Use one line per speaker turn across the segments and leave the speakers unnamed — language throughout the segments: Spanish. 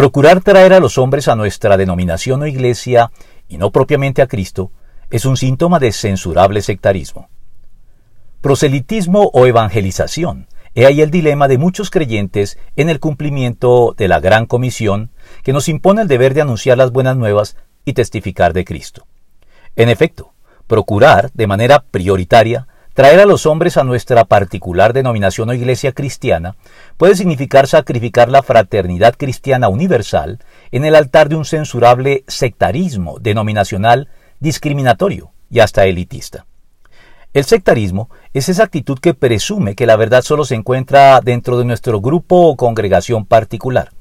Procurar traer a los hombres a nuestra denominación o iglesia, y no propiamente a Cristo, es un síntoma de censurable sectarismo. Proselitismo o evangelización. He ahí el dilema de muchos creyentes en el cumplimiento de la gran comisión que nos impone el deber de anunciar las buenas nuevas y testificar de Cristo. En efecto, procurar, de manera prioritaria, traer a los hombres a nuestra particular denominación o iglesia cristiana puede significar sacrificar la fraternidad cristiana universal en el altar de un censurable sectarismo denominacional discriminatorio y hasta elitista. El sectarismo es esa actitud que presume que la verdad solo se encuentra dentro de nuestro grupo o congregación particular,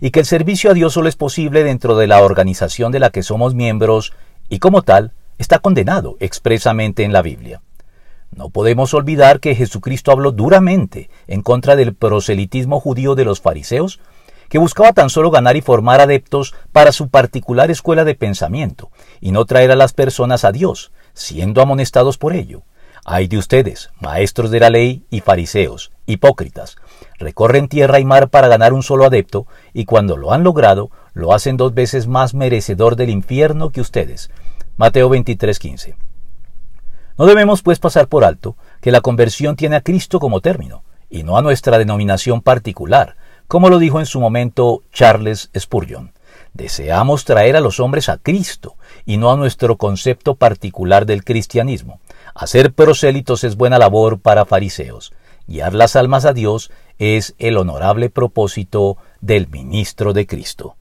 y que el servicio a Dios solo es posible dentro de la organización de la que somos miembros, y como tal, está condenado expresamente en la Biblia. No podemos olvidar que Jesucristo habló duramente en contra del proselitismo judío de los fariseos, que buscaba tan solo ganar y formar adeptos para su particular escuela de pensamiento, y no traer a las personas a Dios, siendo amonestados por ello. Ay de ustedes, maestros de la ley y fariseos, hipócritas, recorren tierra y mar para ganar un solo adepto, y cuando lo han logrado, lo hacen dos veces más merecedor del infierno que ustedes. Mateo 23:15. No debemos pues pasar por alto que la conversión tiene a Cristo como término, y no a nuestra denominación particular, como lo dijo en su momento Charles Spurgeon. Deseamos traer a los hombres a Cristo y no a nuestro concepto particular del cristianismo. Hacer prosélitos es buena labor para fariseos. Guiar las almas a Dios es el honorable propósito del ministro de Cristo.